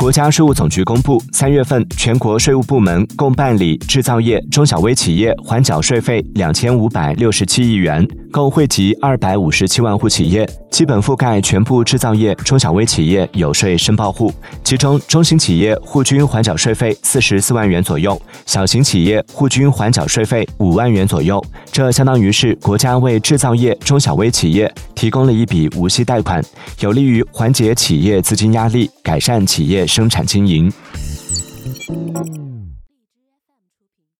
国家税务总局公布，三月份全国税务部门共办理制造业中小微企业缓缴税费两千五百六十七亿元，共惠及二百五十七万户企业，基本覆盖全部制造业中小微企业有税申报户。其中，中型企业户均缓缴税费四十四万元左右，小型企业户均缓缴税费五万元左右。这相当于是国家为制造业中小微企业提供了一笔无息贷款，有利于缓解企业资金压力，改善企业生产经营。